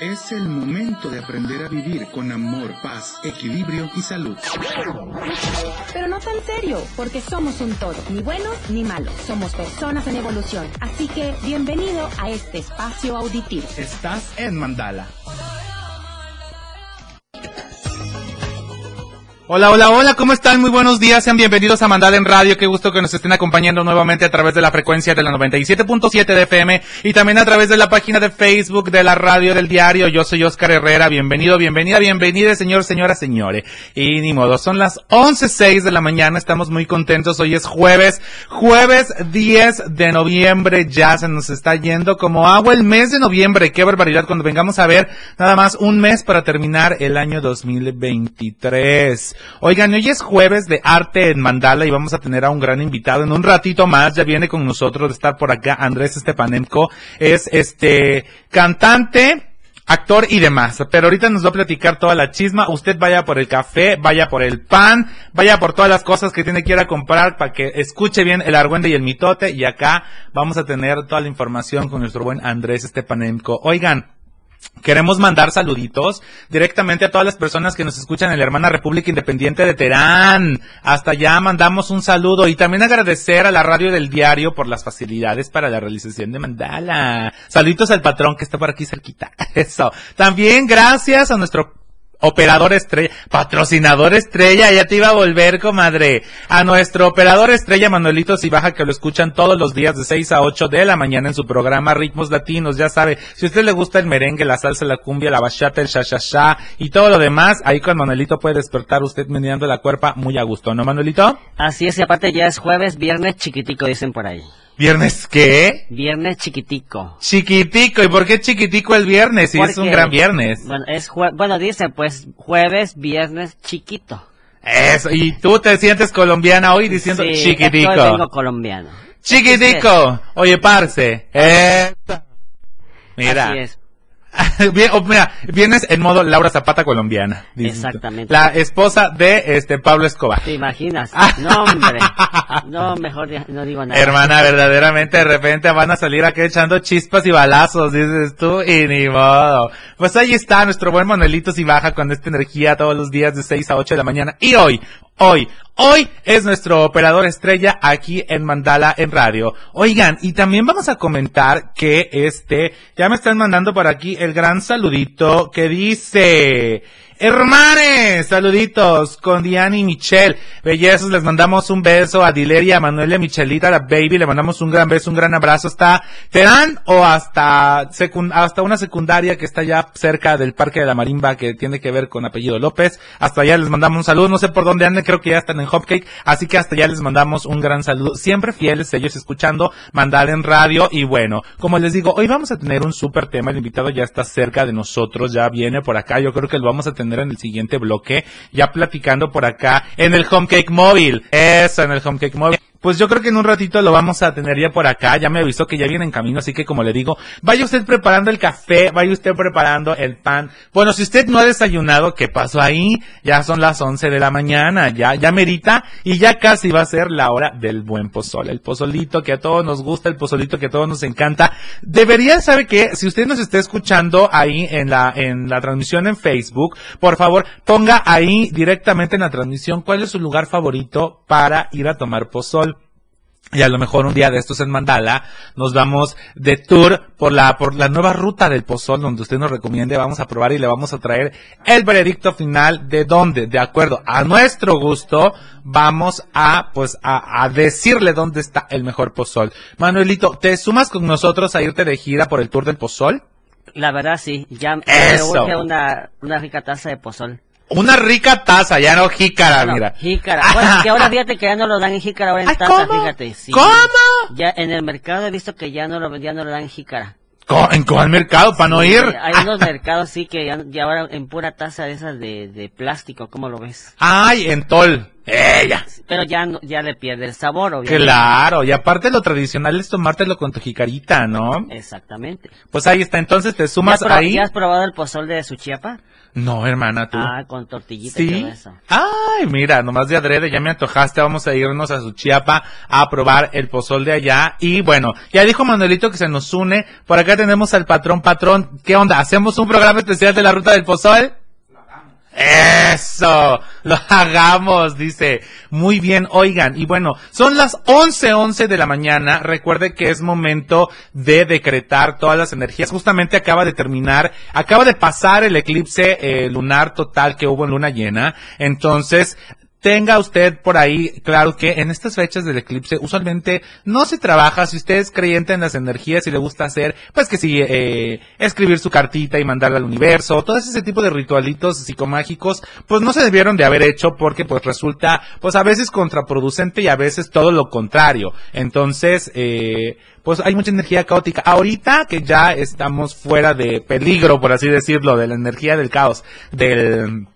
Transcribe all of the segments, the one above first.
Es el momento de aprender a vivir con amor, paz, equilibrio y salud. Pero no tan serio, porque somos un todo, ni buenos ni malos. Somos personas en evolución. Así que bienvenido a este espacio auditivo. Estás en Mandala. Hola, hola, hola, ¿cómo están? Muy buenos días, sean bienvenidos a Mandala en Radio. Qué gusto que nos estén acompañando nuevamente a través de la frecuencia de la 97.7 de FM y también a través de la página de Facebook de la Radio del Diario. Yo soy Oscar Herrera. Bienvenido, bienvenida, bienvenida, señor, señora, señores. Y ni modo, son las 11.06 de la mañana. Estamos muy contentos. Hoy es jueves, jueves 10 de noviembre. Ya se nos está yendo como agua el mes de noviembre. Qué barbaridad cuando vengamos a ver nada más un mes para terminar el año 2023. Oigan, hoy es jueves de arte en Mandala y vamos a tener a un gran invitado en un ratito más. Ya viene con nosotros de estar por acá Andrés Estepanenko. Es este cantante, actor y demás. Pero ahorita nos va a platicar toda la chisma. Usted vaya por el café, vaya por el pan, vaya por todas las cosas que tiene que ir a comprar para que escuche bien el argüende y el mitote. Y acá vamos a tener toda la información con nuestro buen Andrés Estepanenko. Oigan, Queremos mandar saluditos directamente a todas las personas que nos escuchan en la hermana República Independiente de Terán. Hasta allá mandamos un saludo y también agradecer a la radio del diario por las facilidades para la realización de Mandala. Saluditos al patrón que está por aquí cerquita. Eso. También gracias a nuestro operador estrella, patrocinador estrella, ya te iba a volver, comadre. A nuestro operador estrella Manuelito Cibaja, que lo escuchan todos los días de 6 a 8 de la mañana en su programa Ritmos Latinos, ya sabe, si a usted le gusta el merengue, la salsa, la cumbia, la bachata, el sha y todo lo demás, ahí con Manuelito puede despertar usted meneando la cuerpa muy a gusto, ¿no, Manuelito? Así es, y aparte ya es jueves, viernes chiquitico, dicen por ahí. ¿Viernes qué? Viernes chiquitico. Chiquitico, ¿y por qué chiquitico el viernes? Si es un gran viernes. Bueno, es bueno, dice pues jueves, viernes chiquito. Eso, y tú te sientes colombiana hoy diciendo sí, chiquitico. Yo vengo colombiano. Chiquitico. Oye, parce. Eh, mira. Así es. Oh, mira, vienes en modo Laura Zapata colombiana. Exactamente. La esposa de este Pablo Escobar. ¿Te imaginas? No, hombre. No, mejor no digo nada. Hermana, verdaderamente de repente van a salir aquí echando chispas y balazos, dices tú, y ni modo. Pues ahí está nuestro buen Manuelito si baja con esta energía todos los días de 6 a 8 de la mañana. Y hoy, hoy, hoy es nuestro operador estrella aquí en Mandala en radio. Oigan, y también vamos a comentar que este, ya me están mandando por aquí el gran saludito que dice, Hermanes, saluditos con Diana y Michelle. Bellezas, les mandamos un beso a Dileria, a Manuel y a Michelita, a la baby, le mandamos un gran beso, un gran abrazo hasta Terán o hasta, hasta una secundaria que está ya cerca del Parque de la Marimba que tiene que ver con apellido López. Hasta allá les mandamos un saludo, no sé por dónde anden, creo que ya están en Hopcake, así que hasta allá les mandamos un gran saludo. Siempre fieles ellos escuchando, mandar en radio y bueno, como les digo, hoy vamos a tener un súper tema, el invitado ya está cerca de nosotros, ya viene por acá, yo creo que lo vamos a tener en el siguiente bloque, ya platicando por acá en el Home Cake Móvil. Eso, en el Home Cake Móvil. Pues yo creo que en un ratito lo vamos a tener ya por acá. Ya me avisó que ya viene en camino, así que como le digo, vaya usted preparando el café, vaya usted preparando el pan. Bueno, si usted no ha desayunado, ¿qué pasó ahí? Ya son las 11 de la mañana, ya, ya merita y ya casi va a ser la hora del buen pozole. El pozolito que a todos nos gusta, el pozolito que a todos nos encanta. Debería saber que si usted nos está escuchando ahí en la, en la transmisión en Facebook, por favor, ponga ahí directamente en la transmisión cuál es su lugar favorito para ir a tomar pozol. Y a lo mejor un día de estos en Mandala nos vamos de tour por la por la nueva ruta del pozol donde usted nos recomiende. Vamos a probar y le vamos a traer el veredicto final de dónde. De acuerdo a nuestro gusto vamos a pues a, a decirle dónde está el mejor pozol. Manuelito te sumas con nosotros a irte de gira por el tour del pozol La verdad sí, ya me Eso. urge una, una rica taza de pozol. una rica taza ya no jícara mira jícara. Bueno, que ahora fíjate que ya no lo dan en jícara, ahora en taza, ¿cómo? fíjate. Sí. ¿Cómo? Ya en el mercado he visto que ya no lo, ya no lo dan en jícara. ¿En cuál mercado? ¿Para no ir? Hay unos mercados sí que ya, ya ahora en pura taza de esas de, de plástico, ¿cómo lo ves? Ay, en Tol. Ella. Pero ya, no- ya le pierde el sabor, obviamente. Claro, y aparte lo tradicional es tomártelo con tu jicarita, ¿no? Exactamente. Pues ahí está, entonces te ¿Ya, sumas has ahí. ya has probado el pozol de su chiapa? No, hermana, tú. Ah, con tortillita y Sí. todo eso. Ay, mira, nomás de adrede, ya me antojaste, vamos a irnos a Suchiapa a probar el pozol de allá. Y bueno, ya dijo Manuelito que se nos une. Por acá tenemos al patrón, patrón. ¿Qué onda? ¿Hacemos un programa especial de la ruta del pozol? Eso, lo hagamos, dice. Muy bien, oigan, y bueno, son las 11:11 11 de la mañana. Recuerde que es momento de decretar todas las energías. Justamente acaba de terminar, acaba de pasar el eclipse eh, lunar total que hubo en luna llena. Entonces, tenga usted por ahí, claro que en estas fechas del eclipse usualmente no se trabaja, si usted es creyente en las energías y le gusta hacer, pues que sí, eh, escribir su cartita y mandarla al universo, todo ese tipo de ritualitos psicomágicos, pues no se debieron de haber hecho porque pues resulta, pues a veces contraproducente y a veces todo lo contrario. Entonces, eh, pues hay mucha energía caótica. Ahorita que ya estamos fuera de peligro, por así decirlo, de la energía del caos, del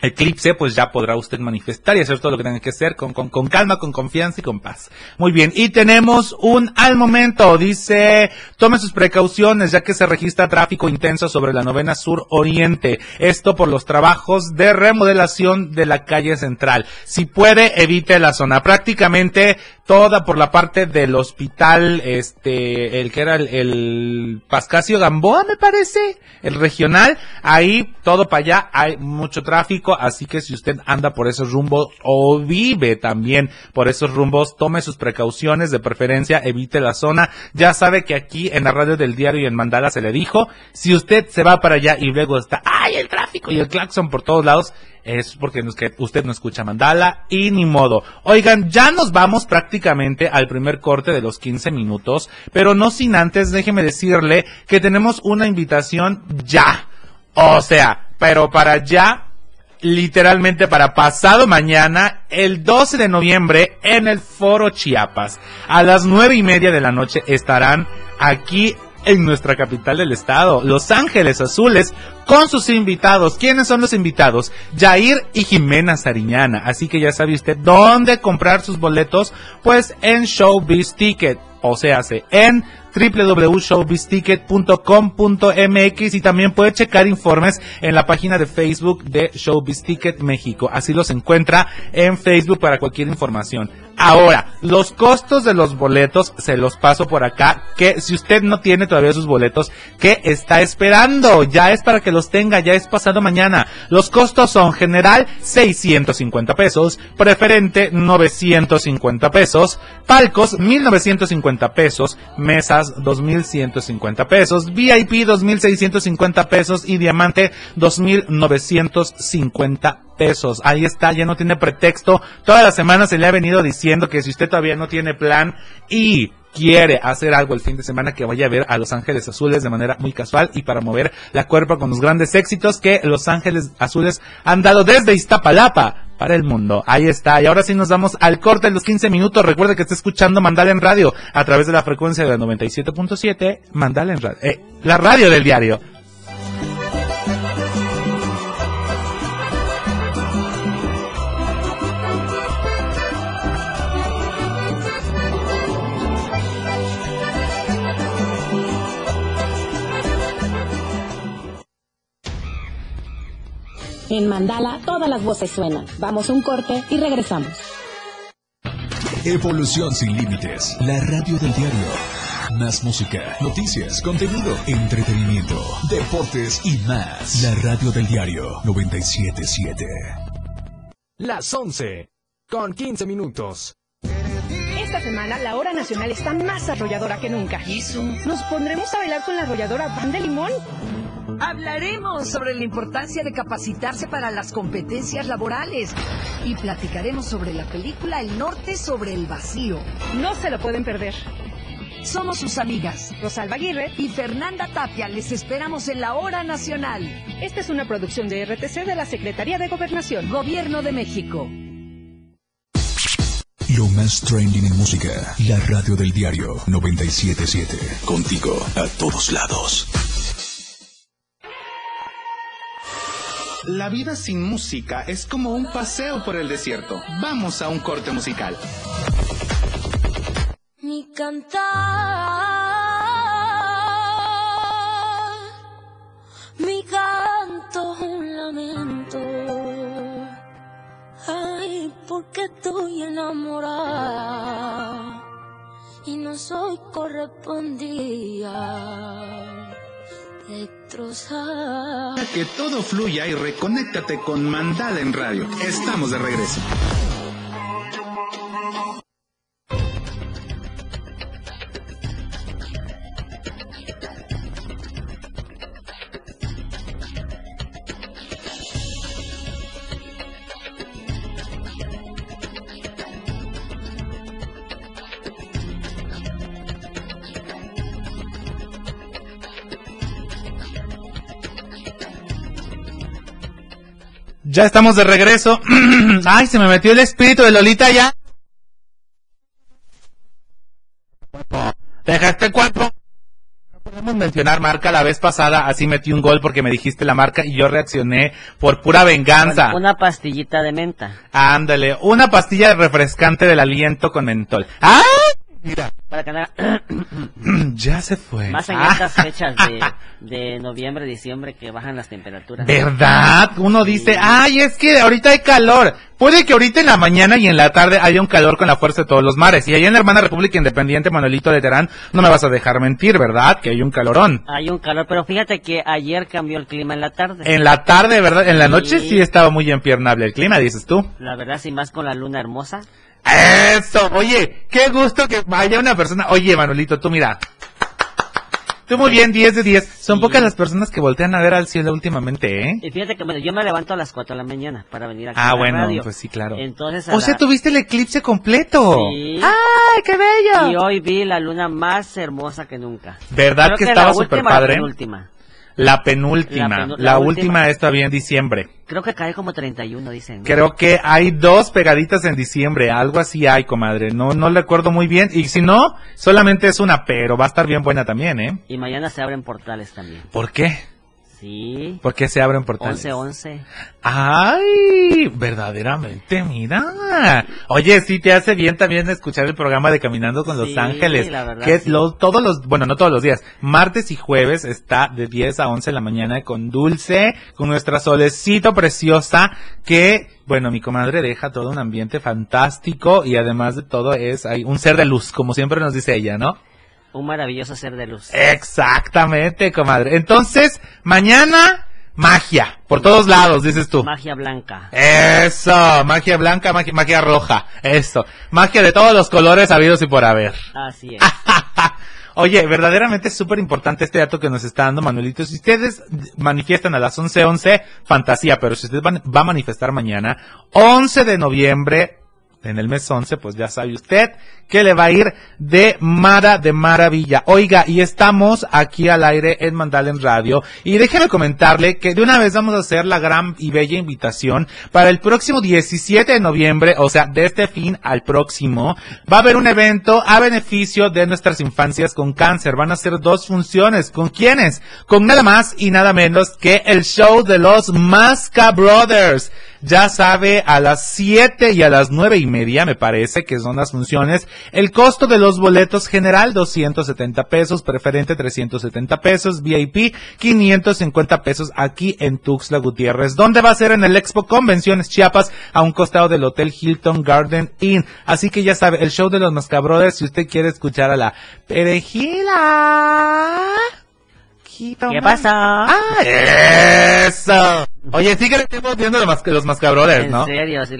eclipse, pues ya podrá usted manifestar y hacer todo lo que tenga que hacer con, con, con calma, con confianza y con paz. Muy bien, y tenemos un al momento, dice, tome sus precauciones ya que se registra tráfico intenso sobre la novena sur oriente. Esto por los trabajos de remodelación de la calle central. Si puede, evite la zona. Prácticamente toda por la parte del hospital, este, el que era el, el Pascasio Gamboa, me parece, el regional, ahí todo para allá hay mucho tráfico, así que si usted anda por esos rumbos o vive también por esos rumbos, tome sus precauciones, de preferencia evite la zona. Ya sabe que aquí en la radio del diario y en Mandala se le dijo, si usted se va para allá y luego está, ay, el tráfico y el claxon por todos lados, es porque usted no escucha Mandala y ni modo. Oigan, ya nos vamos prácticamente al primer corte de los 15 minutos, pero no sin antes déjeme decirle que tenemos una invitación ya. O sea, pero para ya, literalmente para pasado mañana, el 12 de noviembre, en el Foro Chiapas. A las nueve y media de la noche estarán aquí en nuestra capital del estado, Los Ángeles Azules, con sus invitados. ¿Quiénes son los invitados? Jair y Jimena Sariñana. Así que ya sabe usted dónde comprar sus boletos, pues en Showbiz Ticket, o sea, en www.showbizticket.com.mx y también puede checar informes en la página de Facebook de Showbiz Ticket México. Así los encuentra en Facebook para cualquier información. Ahora, los costos de los boletos se los paso por acá, que si usted no tiene todavía sus boletos, ¿qué está esperando? Ya es para que los tenga, ya es pasado mañana. Los costos son general 650 pesos, preferente 950 pesos, palcos 1950 pesos, mesas 2150 pesos, VIP 2650 pesos y diamante 2950 pesos. Ahí está, ya no tiene pretexto. Toda la semana se le ha venido diciendo que si usted todavía no tiene plan y quiere hacer algo el fin de semana que vaya a ver a Los Ángeles Azules de manera muy casual y para mover la cuerpa con los grandes éxitos que Los Ángeles Azules han dado desde Iztapalapa para el mundo. Ahí está. Y ahora sí nos vamos al corte de los 15 minutos. Recuerde que está escuchando Mandala en radio a través de la frecuencia de la 97.7 Mandala en radio. Eh, la radio del diario. En Mandala todas las voces suenan. Vamos a un corte y regresamos. Evolución sin límites. La radio del diario. Más música, noticias, contenido, entretenimiento, deportes y más. La radio del diario 977. Las 11 con 15 minutos. Esta semana la hora nacional está más arrolladora que nunca. ¿Eso? ¿Nos pondremos a bailar con la arrolladora Pan de Limón? Hablaremos sobre la importancia de capacitarse para las competencias laborales y platicaremos sobre la película El Norte sobre el vacío. No se lo pueden perder. Somos sus amigas Rosalba Aguirre, y Fernanda Tapia. Les esperamos en la hora nacional. esta es una producción de RTC de la Secretaría de Gobernación. Gobierno de México. Lo más trending en música. La radio del diario 977. Contigo a todos lados. La vida sin música es como un paseo por el desierto. Vamos a un corte musical. Mi cantar, mi canto un lamento. Ay, porque estoy enamorada y no soy correspondida. Destrozada. Que todo fluya y reconéctate con Mandala en Radio. Estamos de regreso. Ya estamos de regreso. Ay, se me metió el espíritu de Lolita ya. Dejaste el cuerpo. No podemos mencionar marca la vez pasada, así metí un gol porque me dijiste la marca y yo reaccioné por pura venganza. Una pastillita de menta. Ándale, una pastilla refrescante del aliento con mentol. ¡Ah! Mira, Para no- ya se fue. Más en Ah. estas fechas de, de noviembre, diciembre que bajan las temperaturas. ¿Verdad? Uno dice, ay, es que ahorita hay calor. Puede que ahorita en la mañana y en la tarde haya un calor con la fuerza de todos los mares. Y allá en la hermana República Independiente, Manuelito de Terán, no me vas a dejar mentir, ¿verdad? Que hay un calorón. Hay un calor, pero fíjate que ayer cambió el clima en la tarde. En la tarde, ¿verdad? En la noche Sí. sí estaba muy empiernable el clima, dices tú. La verdad, sin más con la luna hermosa. Eso, oye, qué gusto que haya una persona. Oye, Manuelito, tú mira. Tú muy bien, 10 de 10. Son Sí. pocas las personas que voltean a ver al cielo últimamente, ¿eh? Y fíjate que bueno, yo me levanto a las 4 de la mañana para venir aquí Ah, a la bueno, radio. pues sí, claro. Entonces, O sea, tuviste el eclipse completo. Sí. ¡Ay, qué bello! Y hoy vi la luna más hermosa que nunca. ¿Verdad Creo que la estaba última súper o la padre? La penúltima. La La, penu- la última. última. es todavía en diciembre. Creo que cae como 31, dicen. ¿no? Creo que hay dos pegaditas en diciembre. Algo así hay, comadre. No, no recuerdo muy bien. Y si no, solamente es una, pero va a estar bien buena también, ¿eh? Y mañana se abren portales también. ¿Por qué? Sí. ¿Por qué se abren portales? 11-11. Ay, verdaderamente, mira. Oye, sí te hace bien también escuchar el programa de Caminando con Sí, Los Ángeles. la verdad, que sí. lo- todos los, bueno, no todos los días, martes y jueves está de 10 a 11 de la mañana con Dulce, con nuestra solecito preciosa, que, bueno, mi comadre deja todo un ambiente fantástico y además de todo es, hay un ser de luz, como siempre nos dice ella, ¿no? Un maravilloso ser de luz. Exactamente, comadre. Entonces, mañana, magia, por todos lados, dices tú. Magia blanca. Eso, magia blanca, magia, magia roja, eso, magia de todos los colores habidos y por haber. Así es. Oye, verdaderamente es súper importante este dato que nos está dando Manuelito. Si ustedes manifiestan a las 11:11, fantasía, pero si usted va a manifestar mañana, 11 de noviembre, en el mes 11, pues ya sabe usted que le va a ir de Mara de Maravilla. Oiga, y estamos aquí al aire en Mandalen Radio. Y déjeme comentarle que de una vez vamos a hacer la gran y bella invitación para el próximo 17 de noviembre, o sea, de este fin al próximo, va a haber un evento a beneficio de nuestras infancias con cáncer. Van a ser dos funciones. ¿Con quiénes? Con nada más y nada menos que el show de los Masca Brothers. Ya sabe, a las 7 y a las nueve y media, me parece que son las funciones. El costo de los boletos general, 270 pesos, preferente 370 pesos, VIP 550 pesos aquí en Tuxtla Gutiérrez. ¿Dónde va a ser? En el Expo Convenciones Chiapas, a un costado del Hotel Hilton Garden Inn. Así que ya sabe, el show de los Mascabrothers, si usted quiere escuchar a la perejila. ¿Qué pasa? ¡Ah, eso! Oye, sí que le estamos viendo los, mas- los Mascabrothers, en ¿no? serio, sí,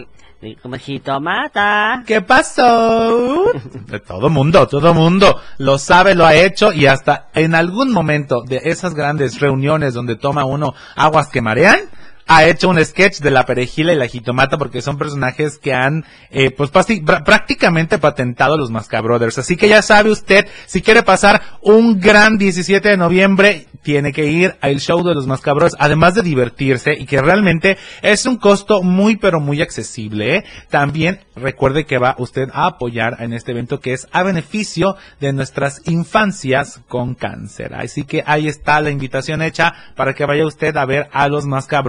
jitomata. ¿Qué pasó? De todo mundo, todo mundo lo sabe, lo ha hecho y hasta en algún momento de esas grandes reuniones donde toma uno aguas que marean, ha hecho un sketch de la perejila y la jitomata porque son personajes que han eh, pues prácticamente patentado los Mascabrothers. Así que ya sabe usted, si quiere pasar un gran 17 de noviembre, tiene que ir al show de los Mascabros, además de divertirse y que realmente es un costo muy pero muy accesible. ¿eh? También recuerde que va usted a apoyar en este evento que es a beneficio de nuestras infancias con cáncer. Así que ahí está la invitación hecha para que vaya usted a ver a los Masca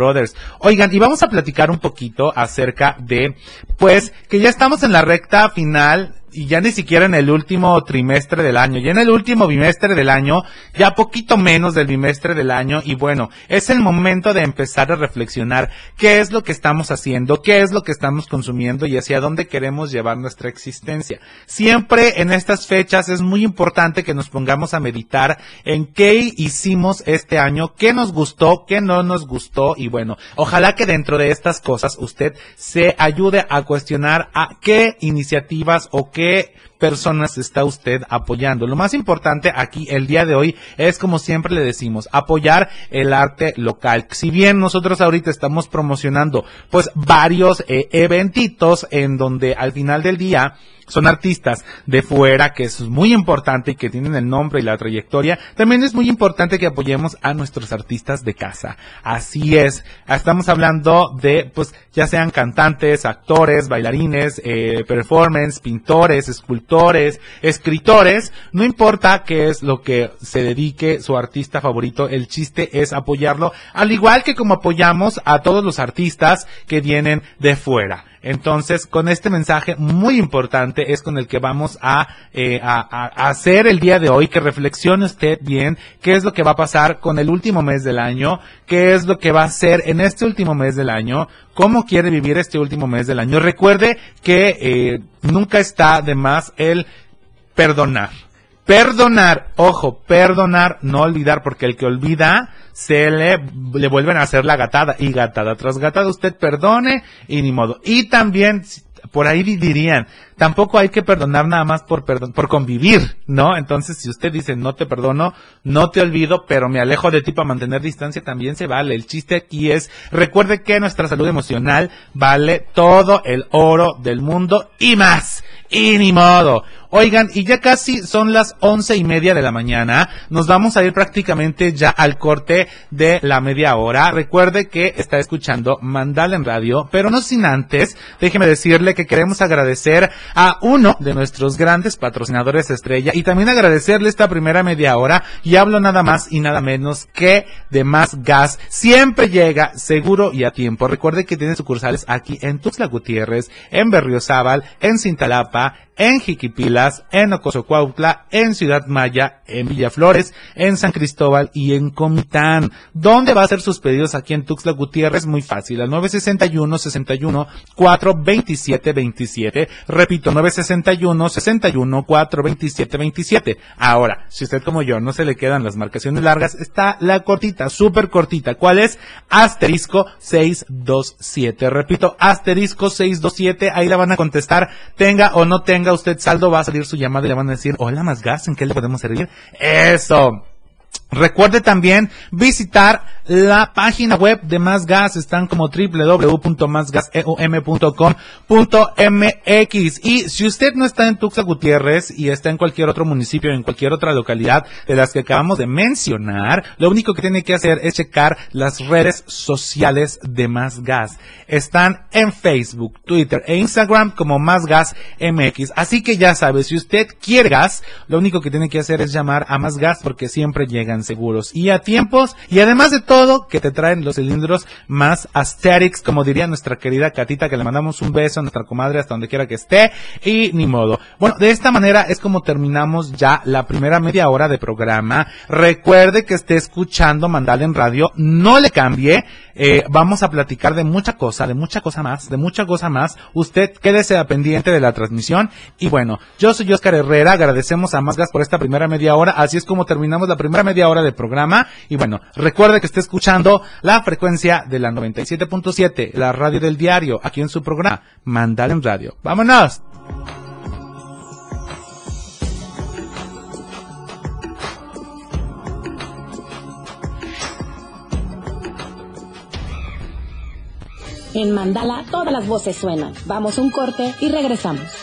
Oigan, y vamos a platicar un poquito acerca de, pues, que ya estamos en la recta final y ya ni siquiera en el último trimestre del año, ya en el último bimestre del año, ya poquito menos del bimestre del año, y bueno, es el momento de empezar a reflexionar qué es lo que estamos haciendo, qué es lo que estamos consumiendo y hacia dónde queremos llevar nuestra existencia. Siempre en estas fechas es muy importante que nos pongamos a meditar en qué hicimos este año, qué nos gustó, qué no nos gustó, y bueno, ojalá que dentro de estas cosas usted se ayude a cuestionar a qué iniciativas o qué personas está usted apoyando. Lo más importante aquí el día de hoy es como siempre le decimos, apoyar el arte local. Si bien nosotros ahorita estamos promocionando pues varios eh, eventitos en donde al final del día son artistas de fuera, que es muy importante y que tienen el nombre y la trayectoria, también es muy importante que apoyemos a nuestros artistas de casa. Así es, estamos hablando de, pues, ya sean cantantes, actores, bailarines, eh, performance, pintores, escultores, escritores, no importa qué es lo que se dedique su artista favorito, el chiste es apoyarlo, al igual que como apoyamos a todos los artistas que vienen de fuera. Entonces, con este mensaje muy importante es con el que vamos a, eh, a, a, hacer el día de hoy, que reflexione usted bien qué es lo que va a pasar con el último mes del año, qué es lo que va a hacer en este último mes del año, cómo quiere vivir este último mes del año. Recuerde que eh, nunca está de más el perdonar. Perdonar, ojo, perdonar, no olvidar, porque el que olvida se le, le vuelven a hacer la gatada y gatada tras gatada usted perdone y ni modo. Y también por ahí dirían, tampoco hay que perdonar nada más por perdon por convivir, ¿no? Entonces, si usted dice no te perdono, no te olvido, pero me alejo de ti para mantener distancia, también se vale. El chiste aquí es, recuerde que nuestra salud emocional vale todo el oro del mundo y más. Y ni modo. Oigan, y ya casi son las once y media de la mañana. Nos vamos a ir prácticamente ya al corte de la media hora. Recuerde que está escuchando Mandala en Radio, pero no sin antes, déjeme decirle que queremos agradecer a uno de nuestros grandes patrocinadores estrella y también agradecerle esta primera media hora y hablo nada más y nada menos que de Más Gas. Siempre llega seguro y a tiempo. Recuerde que tiene sucursales aquí en Tuxtla Gutiérrez, en Berriozábal, en Cintalapa, en Jiquipilas, en Ocosocuautla, en Ciudad Maya, en Villaflores, en San Cristóbal y en Comitán. ¿Dónde va a hacer sus pedidos aquí en Tuxtla Gutiérrez? Muy fácil, al 961 61 4 27 27. Repito, 961 61 4 27 27. Ahora, si usted como yo no se le quedan las marcaciones largas, está la cortita, súper cortita. ¿Cuál es? Asterisco 627. Repito, asterisco 627. Ahí la van a contestar. Tenga o no tenga usted saldo, va a salir su llamada y le van a decir, hola, más gas, ¿en qué le podemos servir? Eso. Recuerde también visitar la página web de Más Gas. Están como www.másgaseum.com.mx. Y si usted no está en Tuxtla Gutiérrez y está en cualquier otro municipio, en cualquier otra localidad de las que acabamos de mencionar, lo único que tiene que hacer es checar las redes sociales de Más Gas. Están en Facebook, Twitter e Instagram como Más Gas MX. Así que ya sabe, si usted quiere gas, lo único que tiene que hacer es llamar a Más Gas porque siempre llegan seguros. Y a tiempos y además de todo que te traen los cilindros más aesthetics como diría nuestra querida Catita que le mandamos un beso a nuestra comadre hasta donde quiera que esté y ni modo. Bueno, de esta manera es como terminamos ya la primera media hora de programa. Recuerde que esté escuchando Mandala en radio, no le cambie, eh, vamos a platicar de mucha cosa, de mucha cosa más, de mucha cosa más. Usted quédese pendiente de la transmisión. Y bueno, yo soy Oscar Herrera, agradecemos a Más Gas por esta primera media hora, así es como terminamos la primera media hora del programa. Y bueno, recuerde que esté escuchando la frecuencia de la 97.7, la radio del diario, aquí en su programa, Mandal en Radio. ¡Vámonos! En Mandala todas las voces suenan. Vamos un corte y regresamos.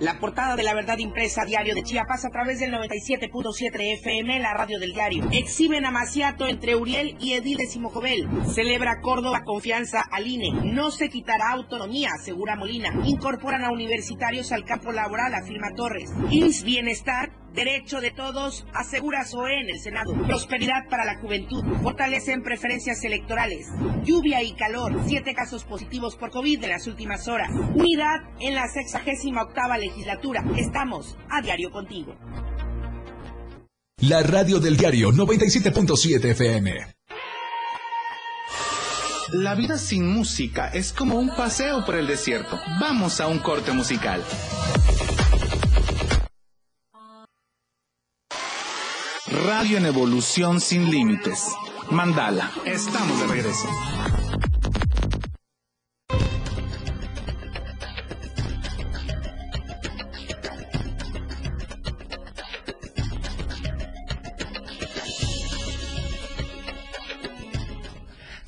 La portada de la verdad impresa diario de Chiapas a través del 97.7 FM, la radio del diario. Exhiben a Maciato entre Uriel y Edil de Simojovel. Celebra Córdoba confianza al INE. No se quitará autonomía, asegura Molina. Incorporan a universitarios al campo laboral, afirma Torres. INS Bienestar Derecho de todos, asegura SOE en el Senado. Prosperidad para la juventud. Fortalecen preferencias electorales. Lluvia y calor. Siete casos positivos por COVID en las últimas horas. Unidad en la sexagésima octava legislatura. Estamos a diario contigo. La radio del diario 97.7 FM. La vida sin música es como un paseo por el desierto. Vamos a un corte musical. Radio en evolución sin límites. Mandala, estamos de regreso.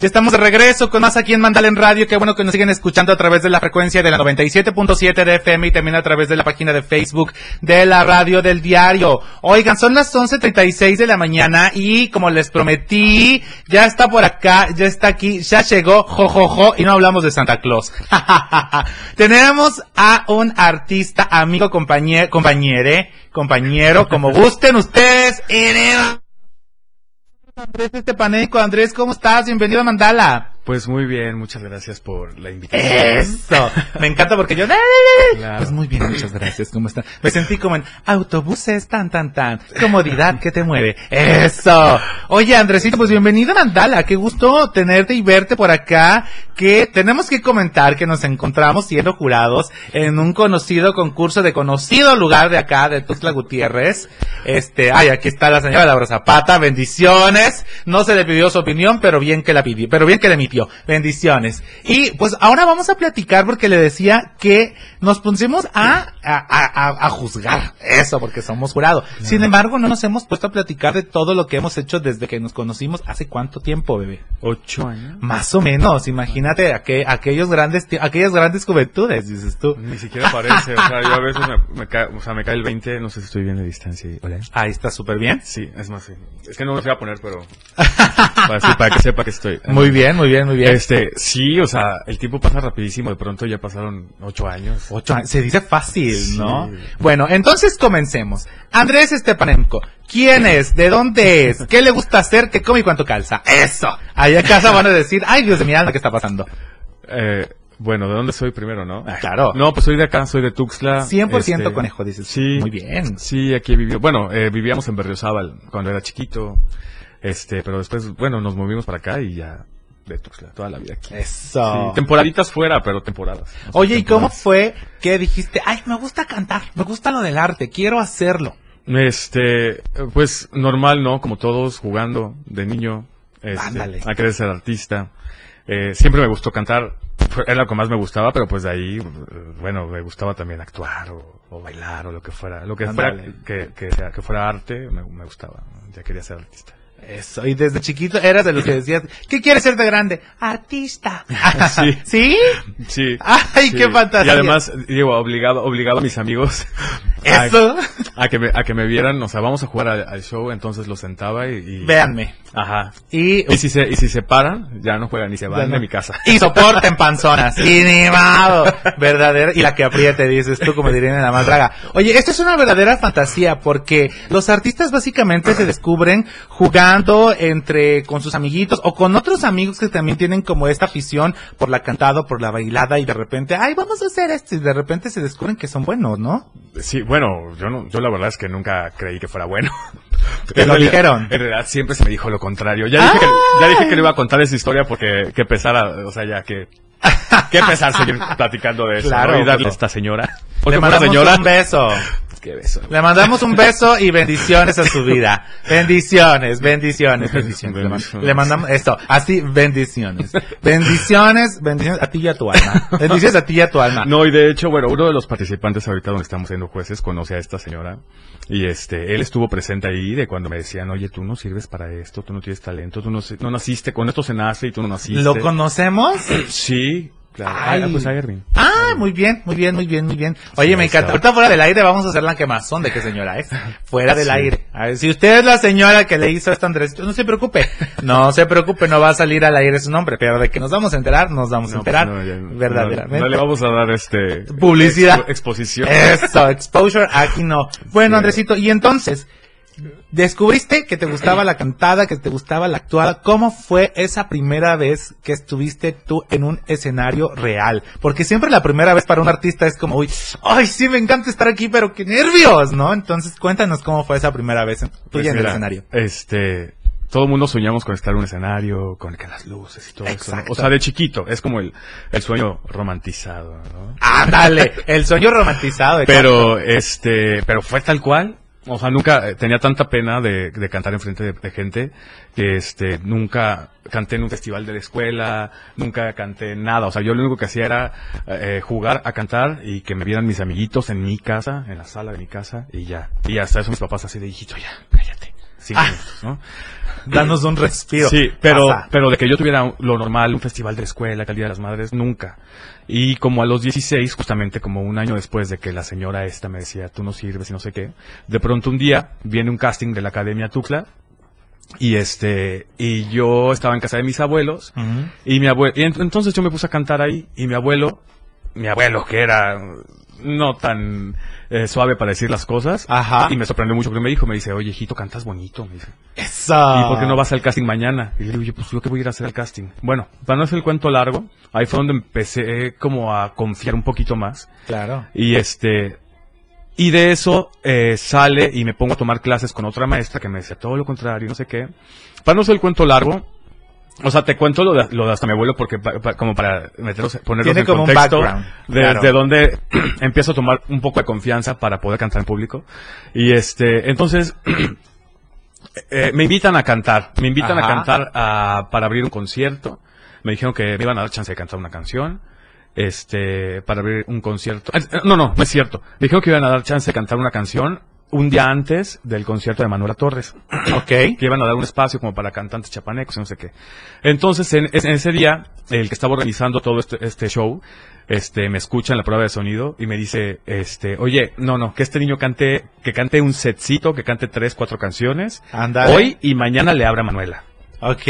Ya estamos de regreso con más aquí en Mandala en Radio. Qué bueno que nos siguen escuchando a través de la frecuencia de la 97.7 de FM y también a través de la página de Facebook de la Radio del Diario. Oigan, son las 11.36 de la mañana y como les prometí, ya está por acá, ya está aquí, ya llegó, jojojo, jo, jo, y no hablamos de Santa Claus. Tenemos a un artista, amigo, compañero, compañere, compañero, como gusten ustedes, Andrés Estepaneco, Andrés, ¿cómo estás? Bienvenido a Mandala. Pues muy bien, muchas gracias por la invitación. Eso, me encanta porque yo... Claro. Pues muy bien, muchas gracias, ¿cómo están? Me sentí como en autobuses, tan, tan, tan, comodidad que te mueve. Eso. Oye, Andresito, pues bienvenido a Mandala, qué gusto tenerte y verte por acá, que tenemos que comentar que nos encontramos siendo jurados en un conocido concurso de conocido lugar de acá, de Tuxtla Gutiérrez. Este, ay, aquí está la señora Laura Zapata, bendiciones. No se le pidió su opinión, pero bien que la pidió, pero bien que le Bendiciones. Y pues ahora vamos a platicar porque le decía que nos pusimos a, a, a, a juzgar eso porque somos jurado. Sin embargo, no nos hemos puesto a platicar de todo lo que hemos hecho desde que nos conocimos. ¿Hace cuánto tiempo, bebé? Ocho años. Más o menos. Imagínate aqu aquellos grandes, aquellas grandes juventudes, dices tú. Ni siquiera parece. o sea, yo a veces me, me, cae, o sea, me cae el 20, no sé si estoy bien de distancia. Hola. Ahí está súper bien. Sí, es más, sí. Es que no me voy a poner, pero para, sí, para que sepa que estoy. Muy bien, muy bien, muy bien. Este, sí, o sea, el tiempo pasa rapidísimo. De pronto ya pasaron ocho años. Ocho años. Se dice fácil, sí. ¿no? Bueno, entonces comencemos. Andrés Estepanenko, ¿quién es? ¿De dónde es? ¿Qué le gusta hacer? ¿Qué come y cuánto calza? Eso. Allá en casa van a decir, ay Dios mío, ¿qué está pasando? Eh, bueno, ¿de dónde soy primero, no? Ah, claro. No, pues soy de acá, soy de Tuxtla. 100% este, conejo, dices. Sí. Muy bien. Sí, aquí he vivido. Bueno, eh, vivíamos en Berriozábal cuando era chiquito. Este, pero después, bueno, nos movimos para acá y ya de Tuxtla, toda la vida aquí. Eso. Sí, temporaditas fuera, pero temporadas. Oye, ¿y cómo fue que dijiste, ay, me gusta cantar, me gusta lo del arte, quiero hacerlo? Este, pues normal, ¿no? Como todos, jugando de niño. Este, a querer ser artista. Eh, siempre me gustó cantar, era lo que más me gustaba, pero pues de ahí, bueno, me gustaba también actuar o, o bailar o lo que fuera, lo que fuera que, que fuera arte, me, me gustaba, ya quería ser artista. Eso, y desde chiquito eras de los que decías, ¿qué quieres ser de grande? Artista. sí. ¿Sí? Sí. Ay, sí. qué fantasía. Y además, digo, obligado, obligado a mis amigos Eso. A, que me, a que me vieran, o sea, vamos a jugar al, al show, entonces los sentaba y... y- Véanme. Ajá. Y, Y si se, y si se paran, ya no juegan y se van no. de mi casa. y soporten panzonas. Y ni modo. Verdadera. Y la que apriete, dices tú, como dirían en la más draga. Oye, esto es una verdadera fantasía porque los artistas básicamente se descubren jugando entre, con sus amiguitos o con otros amigos que también tienen como esta afición por la cantada, por la bailada y de repente, ay, vamos a hacer esto y de repente se descubren que son buenos, ¿no? Sí, bueno, yo no, yo la verdad es que nunca creí que fuera bueno. Te lo dijeron. En realidad siempre se me dijo lo contrario. Ya dije, que, ya dije que no iba a contar esa historia porque que pesara, o sea, ya que que pesar seguir platicando de eso, Claro, ¿no? Y darle a esta señora. Le Porque una mandamos señora. un beso. Qué beso. Le mandamos un beso y bendiciones a su vida. Bendiciones, bendiciones, bendiciones. Bendiciones. le mandamos esto, así, bendiciones. Bendiciones, bendiciones a ti y a tu alma. Bendiciones a ti y a tu alma. No, y de hecho, bueno, uno de los participantes ahorita donde estamos siendo jueces conoce a esta señora y este, él estuvo presente ahí de cuando me decían, oye, tú no sirves para esto, tú no tienes talento, tú no, no naciste, con esto se nace y tú no naciste. ¿Lo conocemos? Sí, claro. Ay. Ah, pues. Ah, muy bien, muy bien, muy bien, muy bien. Oye, Sí, me encanta. está. Ahorita fuera del aire vamos a hacer la quemazón de qué señora es. Fuera del Sí. aire. A ver, si usted es la señora que le hizo esto a Andrés, no se preocupe. No se preocupe, no va a salir al aire su nombre. Pero de que nos vamos a enterar, nos vamos a pues enterar. no, ya verdaderamente. No, no le vamos a dar este Publicidad. expo- exposición. Eso, exposure, aquí no. Bueno, Sí. Andresito, y entonces, descubriste que te gustaba la cantada, que te gustaba la actuada. ¿Cómo fue esa primera vez que estuviste tú en un escenario real? Porque siempre la primera vez para un artista es como, uy, ay, sí, me encanta estar aquí, pero qué nervios, ¿no? Entonces, cuéntanos cómo fue esa primera vez en, tuya Pues en el escenario. Este, todo el mundo soñamos con estar en un escenario, con que las luces y todo eso. ¿no? Exacto. O sea, de chiquito, es como el, el sueño romantizado, ¿no? Ándale, el sueño romantizado. exacto. Pero, este, pero fue tal cual. O sea, nunca eh, tenía tanta pena de, de cantar enfrente de, de gente que, este, nunca canté en un festival de la escuela, nunca canté nada. O sea, yo lo único que hacía era eh, jugar a cantar y que me vieran mis amiguitos en mi casa, en la sala de mi casa y ya. Y hasta eso mis papás así de hijito, ya, cállate. Cinco Ah. minutos, ¿no? Danos un respiro. Sí, pero, Pasa. pero de que yo tuviera lo normal, un festival de escuela, Día de las Madres, nunca. Y como a los 16, justamente como un año después de que la señora esta me decía, tú no sirves y no sé qué, de pronto un día viene un casting de la Academia Tuxtla, y este, y yo estaba en casa de mis abuelos, y mi abuelo, y ent- entonces yo me puse a cantar ahí, y mi abuelo, mi abuelo que era no tan eh, suave para decir las cosas, Ajá. y me sorprendió mucho porque me dijo, me dice, oye, hijito, cantas bonito, me dice. ¿Y por qué no vas al casting mañana? Y le digo, yo, pues yo que voy a ir a hacer el casting. Bueno, para no hacer el cuento largo, ahí fue donde empecé como a confiar un poquito más. Claro. Y este, y de eso eh, sale y me pongo a tomar clases con otra maestra que me decía todo lo contrario, no sé qué. Para no hacer el cuento largo, o sea, te cuento lo de, lo de hasta mi abuelo porque pa- pa- como para meterlos, ponerlos Tiene en como un contexto background, de, claro. de donde empiezo a tomar un poco de confianza para poder cantar en público. Y este, entonces, eh, me invitan a cantar, me invitan Ajá. a cantar a- para abrir un concierto. Me dijeron que me iban a dar chance de cantar una canción. Este, para abrir un concierto. Eh, No, no, no es cierto. Me dijeron que iban a dar chance de cantar una canción un día antes del concierto de Manuela Torres. Ok. Que iban a dar un espacio como para cantantes chapanecos y no sé qué. Entonces, en, en ese día, el que estaba organizando todo este, este show, este, me escucha en la prueba de sonido y me dice, este, oye, no, no, que este niño cante, que cante un setcito, que cante tres, cuatro canciones. Ándale. Hoy y mañana le abra Manuela. Ok.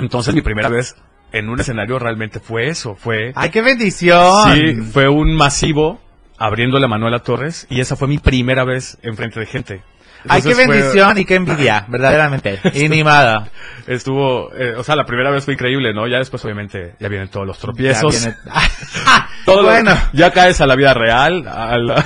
Entonces, mi primera vez en un escenario realmente fue eso, fue... ¡Ay, qué bendición! Sí, fue un masivo abriéndole a Manuela Torres y esa fue mi primera vez enfrente de gente. ¡Ay, qué fue- bendición y qué envidia! Verdaderamente. Inimada. Estuvo, eh, o sea, la primera vez fue increíble, ¿no? Ya después, obviamente, ya vienen todos los tropiezos. Ya viene- Todo lo- bueno. ya caes a la vida real, a la-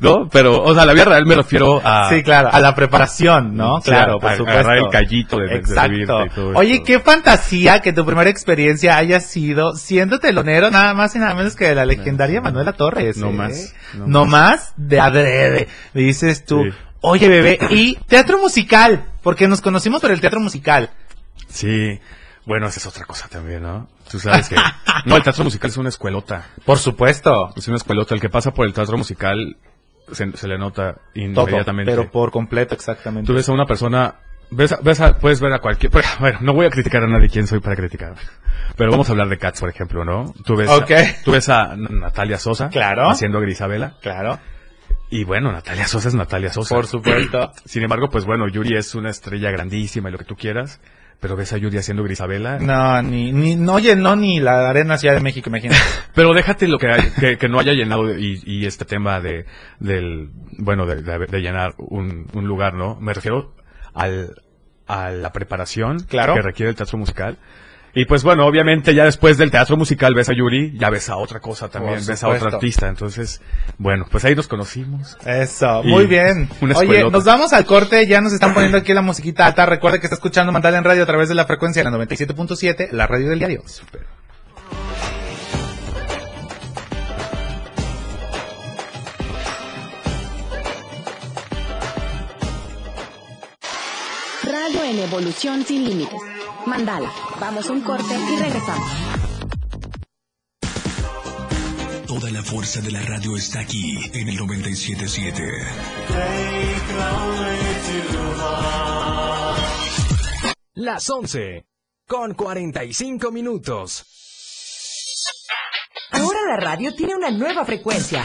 ¿no? Pero, o sea, a la vida real me refiero a... Sí, claro, a la preparación, ¿no? Sí, claro, por a- supuesto. agarrar el callito de- de Exacto. servirte y todo Oye, esto. qué fantasía que tu primera experiencia haya sido siendo telonero nada más y nada menos que de la legendaria Manuela Torres. No ¿eh? más, no No más de adrede. Dices tú, Sí. Oye bebé, y teatro musical, porque nos conocimos por el teatro musical. Sí. Bueno, esa es otra cosa también, ¿no? Tú sabes que... no, el teatro musical es una escuelota. Por supuesto. Es una escuelota. El que pasa por el teatro musical se, se le nota Todo, inmediatamente. pero por completo, exactamente. Tú ves a una persona, ves, a- ves a- puedes ver a cualquier, pero, bueno, no voy a criticar a nadie, quién soy para criticar. Pero vamos a hablar de Cats, por ejemplo, ¿no? Tú ves, Ok. a, tú ves a Natalia Sosa Claro. haciendo a Grisabela Claro. Y bueno, Natalia Sosa es Natalia Sosa. Por supuesto. Sin embargo, pues bueno, Yuri es una estrella grandísima y lo que tú quieras. Pero ves a Yuri haciendo Grisabela. No, ni, ni, no, oye, no, ni la Arena Ciudad de México, imagínate. Pero déjate lo que, hay- que, que no haya llenado y, y este tema de, del, bueno, de, de- de llenar un, un lugar, ¿no? Me refiero al, a la preparación Claro. que requiere el teatro musical. Y pues bueno, obviamente ya después del teatro musical ves a Yuri, ya ves a otra cosa también, Por ves a supuesto. artista. Entonces, bueno, pues ahí nos conocimos. Eso, Y muy bien. Oye, nos vamos al corte, ya nos están poniendo aquí la musiquita alta. Recuerde que está escuchando Mandala en radio a través de la frecuencia de la 97.7, la radio del diario. Radio en evolución sin límites. Mandala. Vamos a un corte y regresamos. Toda la fuerza de la radio está aquí en el 977. Las 11 con 45 minutos. Ahora la radio tiene una nueva frecuencia.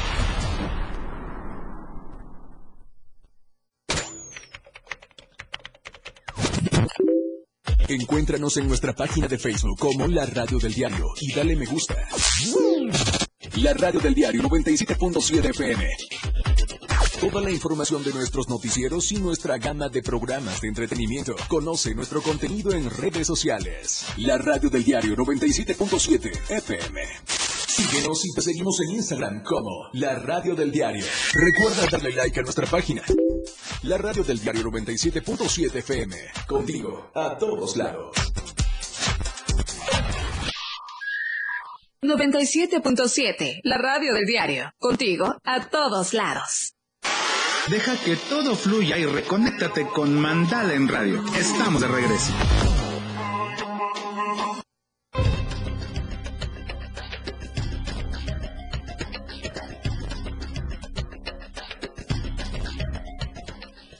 Encuéntranos en nuestra página de Facebook como La Radio del Diario y dale me gusta. La Radio del Diario 97.7 FM. Toda la información de nuestros noticieros y nuestra gama de programas de entretenimiento. Conoce nuestro contenido en redes sociales. La Radio del Diario 97.7 FM. Síguenos y te seguimos en Instagram como La Radio del Diario. Recuerda darle like a nuestra página. La Radio del Diario 97.7 FM. Contigo, a todos lados. 97.7, la radio del diario. Contigo a todos lados. Deja que todo fluya y reconéctate con Mandala en radio. Estamos de regreso.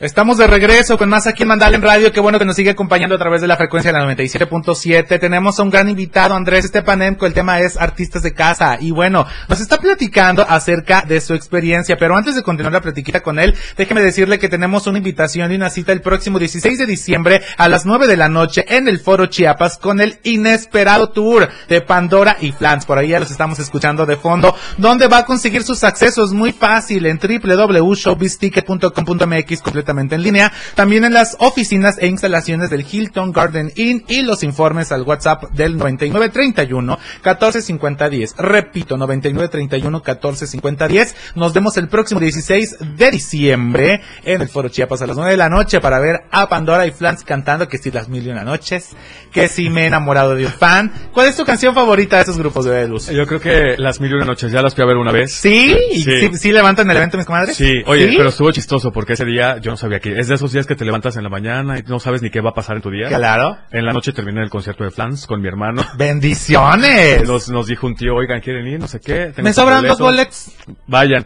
Estamos de regreso con más aquí en Mandala en Radio. Qué bueno que nos sigue acompañando a través de la frecuencia de la 97.7. Tenemos a un gran invitado, Andrés Estepanemco. El tema es artistas de casa. Y bueno, nos está platicando acerca de su experiencia. Pero antes de continuar la platiquita con él, déjeme decirle que tenemos una invitación y una cita el próximo 16 de diciembre a las 9 de la noche en el Foro Chiapas con el Inesperado Tour de Pandora y Flans. Por ahí ya los estamos escuchando de fondo. ¿Dónde va a conseguir sus accesos? Muy fácil en www.showbizticket.com.mx completamente en línea. También en las oficinas e instalaciones del Hilton Garden Inn y los informes al WhatsApp del 9931 145010. Repito, 9931 145010. Nos vemos el próximo 16 de diciembre en el Foro Chiapas a las 9 de la noche para ver a Pandora y Flans cantando que si las mil y una noches, que si me he enamorado de un fan. ¿Cuál es tu canción favorita de esos grupos de Luz? Yo creo que las mil y una noches ya las fui a ver una vez. ¿Sí? ¿Y ¿Sí, sí levantan el evento, mis comadres? Sí, oye, pero estuvo chistoso porque ese día yo no sabía que es de esos días que te levantas en la mañana y no sabes ni qué va a pasar en tu día. Claro. En la noche terminé el concierto de Flans con mi hermano. ¡Bendiciones! Nos, nos dijo un tío, oigan, ¿quieren ir? No sé qué. Me sobran dos boletos. Vayan.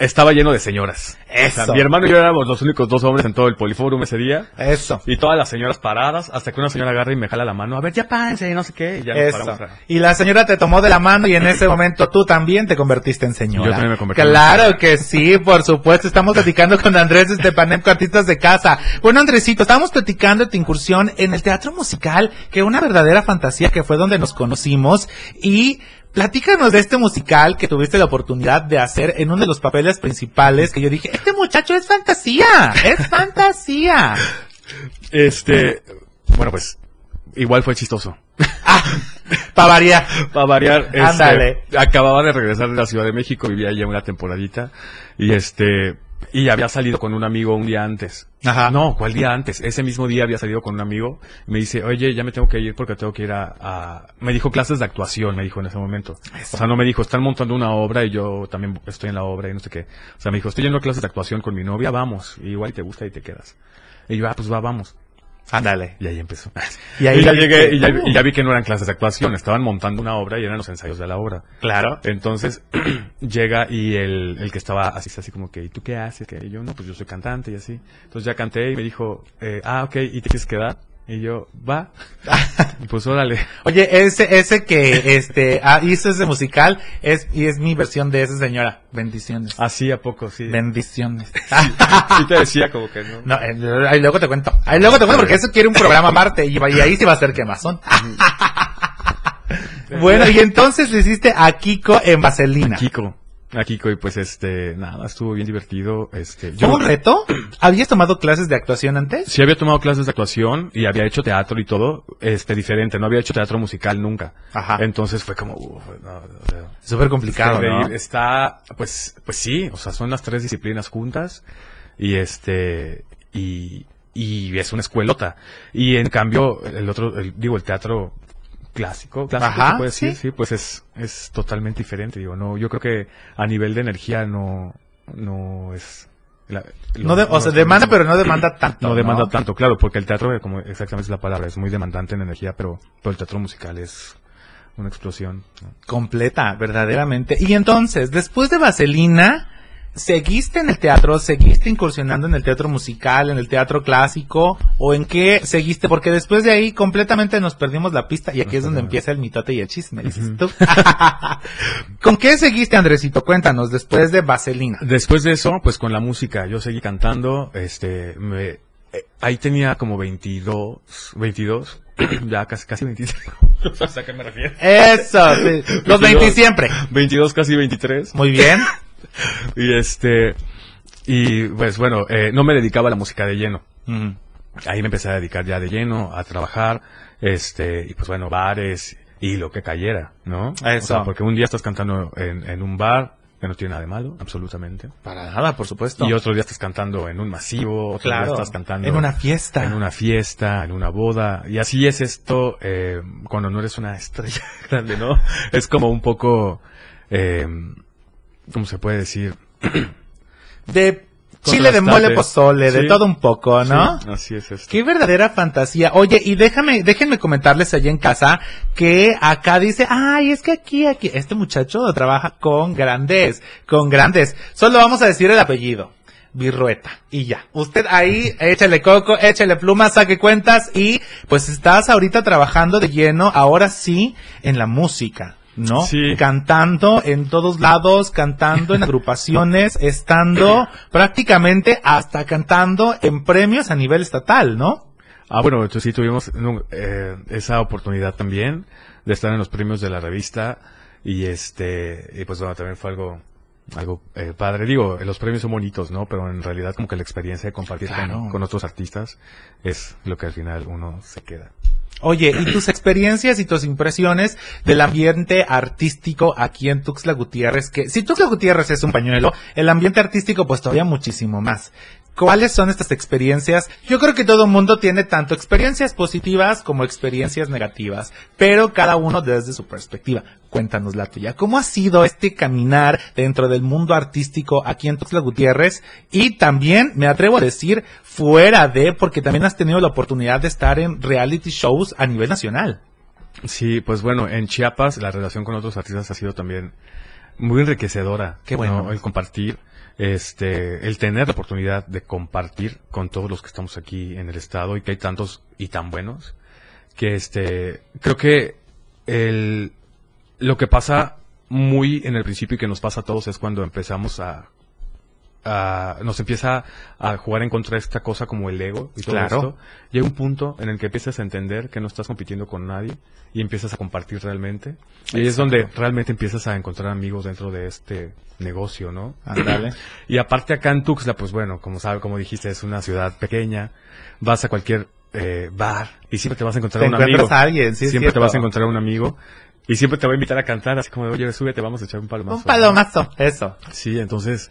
Estaba lleno de señoras. Eso. O sea, mi hermano y yo éramos los únicos dos hombres en todo el poliforum ese día. Eso. Y todas las señoras paradas, hasta que una señora agarra y me jala la mano. A ver, ya párense, y no sé qué. Y ya nos Eso. paramos. a- Y la señora te tomó de la mano y en ese momento tú también te convertiste en señora. Yo también me convertí en Claro que sí, por supuesto. Estamos platicando con Andrés Estepanemco, artistas de casa. Bueno, Andresito, estábamos platicando de tu incursión en el teatro musical, que una verdadera fantasía que fue donde nos conocimos y Platícanos de este musical que tuviste la oportunidad de hacer en uno de los papeles principales que yo dije, este muchacho es fantasía, es fantasía. Este, bueno, pues, igual fue chistoso. Para variar. Para variar, este, Ándale. acababa de regresar de la Ciudad de México, vivía ya una temporadita, y este, y había salido con un amigo un día antes. Ajá. No, ¿cuál día antes? Ese mismo día había salido con un amigo, me dice, oye, ya me tengo que ir porque tengo que ir a, a- me dijo clases de actuación, me dijo en ese momento. O sea, no me dijo, están montando una obra y yo también estoy en la obra y no sé qué. O sea, me dijo, estoy yendo a clases de actuación con mi novia, vamos, y igual te gusta y te quedas. Y yo, ah, pues va, vamos. Ándale. Y ahí empezó. Y ahí ya llegué y ya, y ya vi que no eran clases de actuación, estaban montando una obra y eran los ensayos de la obra. Claro. Entonces llega y el, el que estaba así, así como que, ¿y tú qué haces? Que y yo, no, pues yo soy cantante y así. Entonces ya canté y me dijo, eh, ah, ok, ¿y te quieres quedar? Y yo, va. Y pues órale. Oye, ese, ese que este ah, hizo ese musical es y es mi versión de esa señora. Bendiciones. Así a poco, sí. Bendiciones. Sí te decía como que no. No, eh, ahí luego te cuento. Ahí luego te cuento porque eso quiere un programa aparte y, y ahí sí va a ser quemazón. bueno, y entonces le hiciste a Kiko en Vaselina. Kiko. A Kiko y pues este, nada, estuvo bien divertido. Este, ¿Fue un reto? ¿Habías tomado clases de actuación antes? Sí había tomado clases de actuación y había hecho teatro y todo, este, diferente. No había hecho teatro musical nunca. Ajá. Entonces fue como, uf, no, o sea, Súper complicado, Está ¿no? reír. Está, pues, pues sí, o sea, son las tres disciplinas juntas y este, y, y es una escuelota. Y en cambio, el otro, el- digo, el teatro clásico, clásico, Ajá, se puede decir, sí. sí, pues es, es totalmente diferente, digo, no, yo creo que a nivel de energía no, no es, la- No de- o sea, demanda, mismo. pero no demanda tanto, No demanda ¿no? tanto, claro, porque el teatro, como exactamente es la palabra, es muy demandante en energía, pero, pero el teatro musical es una explosión. ¿no? Completa, verdaderamente. Y entonces, después de Vaselina, ¿seguiste en el teatro? ¿Seguiste incursionando en el teatro musical, en el teatro clásico? ¿O en qué seguiste? Porque después de ahí completamente nos perdimos la pista y aquí es donde empieza el mitote y el chisme, dices tú. ¿Con qué seguiste, Andresito? Cuéntanos, después de Vaselina. Después de eso, pues con la música, yo seguí cantando, este, me, eh, ahí tenía como 22, 22, ya casi, casi 23. ¿A qué me refiero? Eso, sí. los 20 siempre. 22, casi 23. Muy bien. Y este, y pues bueno, eh, no me dedicaba a la música de lleno. Ahí me empecé a dedicar ya de lleno a trabajar, este, y pues bueno, bares y lo que cayera, ¿no? Eso. O sea, porque un día estás cantando en, en un bar, que no tiene nada de malo, absolutamente. Para nada, por supuesto. Y otro día estás cantando en un masivo, otro Claro. día estás cantando En una fiesta. en una fiesta, en una boda. Y así es esto eh, cuando no eres una estrella grande, ¿no? Es como un poco, eh, ¿cómo se puede decir? De chile de mole pozole, de todo un poco, ¿no? Sí, así es esto. Qué verdadera fantasía. Oye, y déjame, déjenme comentarles allá en casa que acá dice, ay, es que aquí, aquí, este muchacho trabaja con grandes, con grandes. Solo vamos a decir el apellido. Virrueta. Y ya. Usted ahí, échale coco, échale pluma, saque cuentas y pues estás ahorita trabajando de lleno, ahora sí, en la música. ¿No? Sí. Cantando en todos lados, cantando en agrupaciones, estando prácticamente hasta cantando en premios a nivel estatal, ¿no? Ah, bueno, entonces sí tuvimos eh, esa oportunidad también de estar en los premios de la revista y este, y pues bueno, también fue algo, algo eh, padre. Digo, los premios son bonitos, ¿no? Pero en realidad como que la experiencia de compartir Claro. con, con otros artistas es lo que al final uno se queda. Oye, ¿y tus experiencias y tus impresiones del ambiente artístico aquí en Tuxtla Gutiérrez? Que si Tuxtla Gutiérrez es un pañuelo, el ambiente artístico pues todavía muchísimo más. ¿Cuáles son estas experiencias? Yo creo que todo mundo tiene tanto experiencias positivas como experiencias negativas, pero cada uno desde su perspectiva. Cuéntanos la tuya. ¿Cómo ha sido este caminar dentro del mundo artístico aquí en Tuxtla Gutiérrez? Y también, me atrevo a decir, fuera de, porque también has tenido la oportunidad de estar en reality shows a nivel nacional. Sí, pues bueno, en Chiapas la relación con otros artistas ha sido también muy enriquecedora. Qué bueno. ¿no? El compartir, este, el tener la oportunidad de compartir con todos los que estamos aquí en el estado y que hay tantos y tan buenos, que este, creo que el, lo que pasa muy en el principio y que nos pasa a todos es cuando empezamos a a- nos empieza a jugar en contra de esta cosa como el ego y todo Claro. esto. Llega un punto en el que empiezas a entender que no estás compitiendo con nadie y empiezas a compartir realmente. Y ahí es donde realmente empiezas a encontrar amigos dentro de este negocio, ¿no? Ándale. y aparte acá en Tuxtla, pues bueno, como sabe, como dijiste, es una ciudad pequeña. Vas a cualquier eh, bar y siempre te vas a encontrar Te un amigo. encuentras a alguien, sí, es siempre te vas a encontrar un amigo. Y siempre te va a invitar a cantar, así como oye, súbete, vamos a echar un palomazo. Un palomazo, eso. Sí, entonces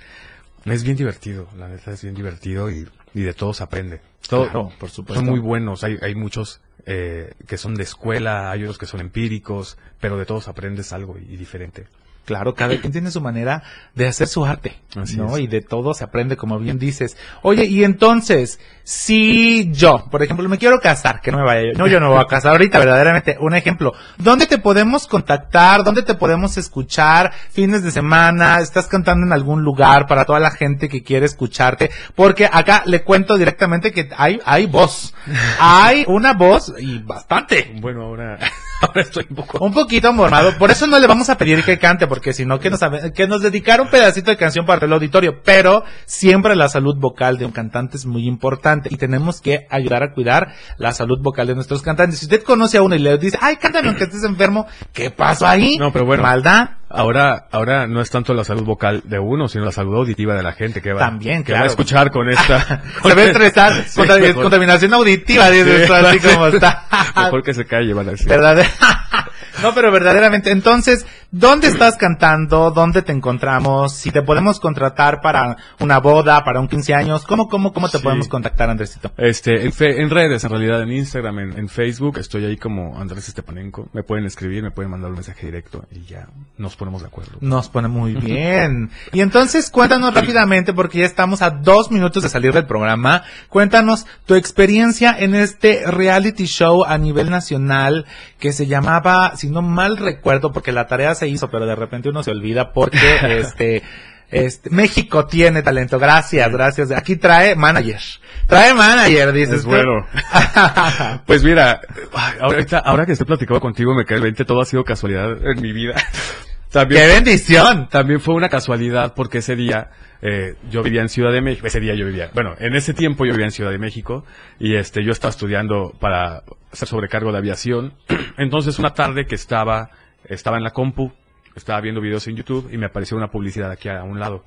es bien divertido, la neta es bien divertido y, y de todos aprende. Todo- Claro, por supuesto. Son muy buenos, hay, hay muchos eh, que son de escuela, hay otros que son empíricos, pero de todos aprendes algo y, y diferente. Claro, cada quien tiene su manera de hacer su arte, Así ¿no? es. Y de todo se aprende, como bien dices. Oye, y entonces, si yo, por ejemplo, me quiero casar, que no me vaya, no, yo no voy a casar ahorita, verdaderamente, un ejemplo, ¿dónde te podemos contactar? ¿Dónde te podemos escuchar? Fines de semana, estás cantando en algún lugar para toda la gente que quiere escucharte, porque acá le cuento directamente que hay, hay voz, hay una voz y bastante. Bueno, ahora, ahora estoy un poco... Un poquito mormado, por eso no le vamos a pedir que cante, porque si no, que nos, que nos dedicara un pedacito de canción para el auditorio, pero siempre la salud vocal de un cantante es muy importante y tenemos que ayudar a cuidar la salud vocal de nuestros cantantes. Si usted conoce a uno y le dice, ay, cántame aunque estés enfermo, ¿qué pasó ahí? No, pero bueno. Maldad. Ahora, ahora no es tanto la salud vocal de uno, sino la salud auditiva de la gente que va, También, que va claro. a escuchar con esta. Se va a estresar, Sí, contam- mejor. contaminación auditiva, dice Sí, así como está. Mejor que se calle, van a decir. ¿Verdad? No, pero verdaderamente. Entonces, ¿dónde estás cantando? ¿Dónde te encontramos? Si te podemos contratar para una boda, para un 15 años, ¿cómo, cómo, cómo te Sí. podemos contactar, Andresito? Este, en, fe- en redes, en realidad, en Instagram, en, en Facebook, estoy ahí como Andrés Estepanenko. Me pueden escribir, me pueden mandar un mensaje directo y ya nos ponemos de acuerdo. Nos pone muy bien. Y entonces, cuéntanos rápidamente, porque ya estamos a dos minutos de salir del programa. Cuéntanos tu experiencia en este reality show a nivel nacional que se llamaba, si no mal recuerdo, porque la tarea se hizo, pero de repente uno se olvida porque este. Este, México tiene talento, gracias, gracias. Aquí trae manager. Trae manager, dices Es bueno. Pues mira, ahorita, ahora que estoy platicando contigo me cae el 20, todo ha sido casualidad en mi vida. También, ¡Qué bendición! También fue una casualidad porque ese día eh, yo vivía en Ciudad de México. Ese día yo vivía, bueno, en ese tiempo yo vivía en Ciudad de México y este yo estaba estudiando para ser sobrecargo de aviación. Entonces una tarde que estaba estaba en la compu, estaba viendo videos en YouTube y me apareció una publicidad aquí a un lado.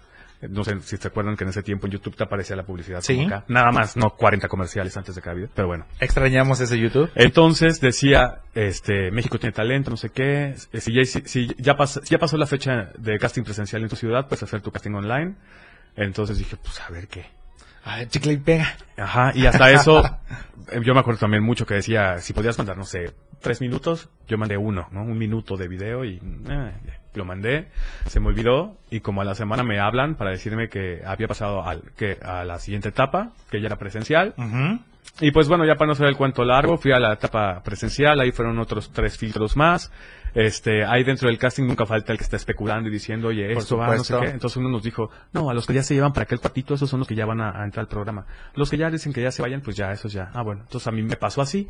No sé si se acuerdan que en ese tiempo en YouTube te aparecía la publicidad Sí. como acá. Nada más, no 40 comerciales antes de cada video, pero bueno. Extrañamos ese YouTube. Entonces decía, este, México tiene talento, no sé qué. eh, Si ya, si- si ya, pas- si ya pasó la fecha de casting presencial en tu ciudad, puedes hacer tu casting online. Entonces dije, pues a ver qué. Ay, chicle y pega. Ajá, y hasta eso, eh, yo me acuerdo también mucho que decía, si podías mandar, no sé, tres minutos, yo mandé uno, ¿no? Un minuto de video y eh, lo mandé, se me olvidó y como a la semana me hablan para decirme que había pasado al, que a la siguiente etapa, que ya era presencial. Y pues bueno, ya para no hacer el cuento largo, fui a la etapa presencial, ahí fueron otros tres filtros más. Este, ahí dentro del casting nunca falta el que está especulando y diciendo, oye, esto va, no sé qué. Entonces uno nos dijo, no, a los que ya se llevan para aquel cuartito, esos son los que ya van a, a entrar al programa. Los que ya dicen que ya se vayan, pues ya, esos ya. Ah, bueno, entonces a mí me pasó así.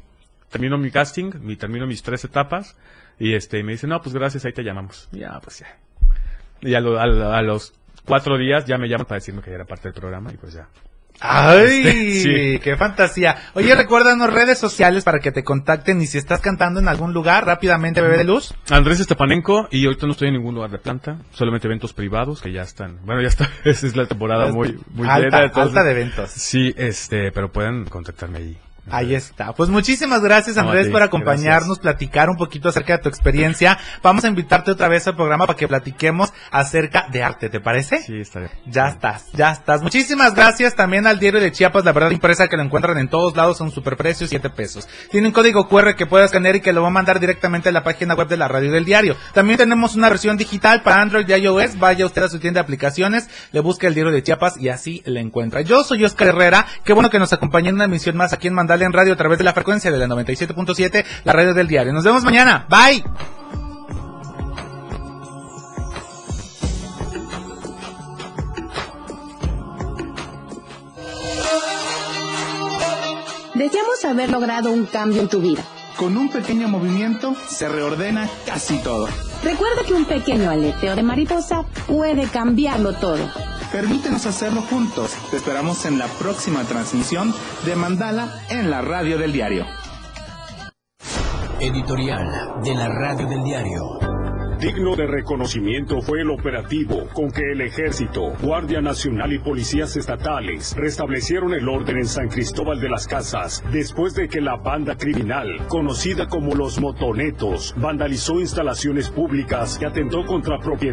Termino mi casting, mi, termino mis tres etapas, y este, me dicen, no, pues gracias, ahí te llamamos. Y Ya, pues ya. Y a, lo- a a los cuatro días ya me llaman para decirme que ya era parte del programa, y pues ya. ¡Ay! Sí. ¡Qué fantasía! Oye, recuérdanos redes sociales para que te contacten y si estás cantando en algún lugar, rápidamente, bebé de luz. Andrés Estepanenko y ahorita no estoy en ningún lugar de planta, solamente eventos privados que ya están. Bueno, ya está, esa es la temporada muy muy Alta, llena, entonces- alta de eventos. Sí, este, pero pueden contactarme ahí. Ahí está. Pues muchísimas gracias, Andrés, ti. por acompañarnos, Gracias. platicar un poquito acerca de tu experiencia. Vamos a invitarte otra vez al programa para que platiquemos acerca de arte, ¿te parece? Sí, está bien. Ya estás, ya estás. Muchísimas gracias también al diario de Chiapas, la verdad impresa que lo encuentran en todos lados a un superprecio, 7 pesos. Tiene un código QR que puedes escanear y que lo va a mandar directamente a la página web de la radio del diario. También tenemos una versión digital para Android y iOS. Vaya usted a su tienda de aplicaciones, le busca el diario de Chiapas y así le encuentra. Yo soy Oscar Herrera. Qué bueno que nos acompañe en una emisión más aquí en Mandala en Radio a través de la frecuencia de la 97.7, la radio del diario. Nos vemos mañana. Bye. Deseamos haber logrado un cambio en tu vida. Con un pequeño movimiento se reordena casi todo. Recuerda que un pequeño aleteo de mariposa puede cambiarlo todo. Permítenos hacerlo juntos. Te esperamos en la próxima transmisión de Mandala en la radio del diario. Editorial de la Radio del Diario. Digno de reconocimiento fue el operativo con que el Ejército, Guardia Nacional y policías estatales restablecieron el orden en San Cristóbal de las Casas después de que la banda criminal, conocida como los Motonetos, vandalizó instalaciones públicas y atentó contra propiedad.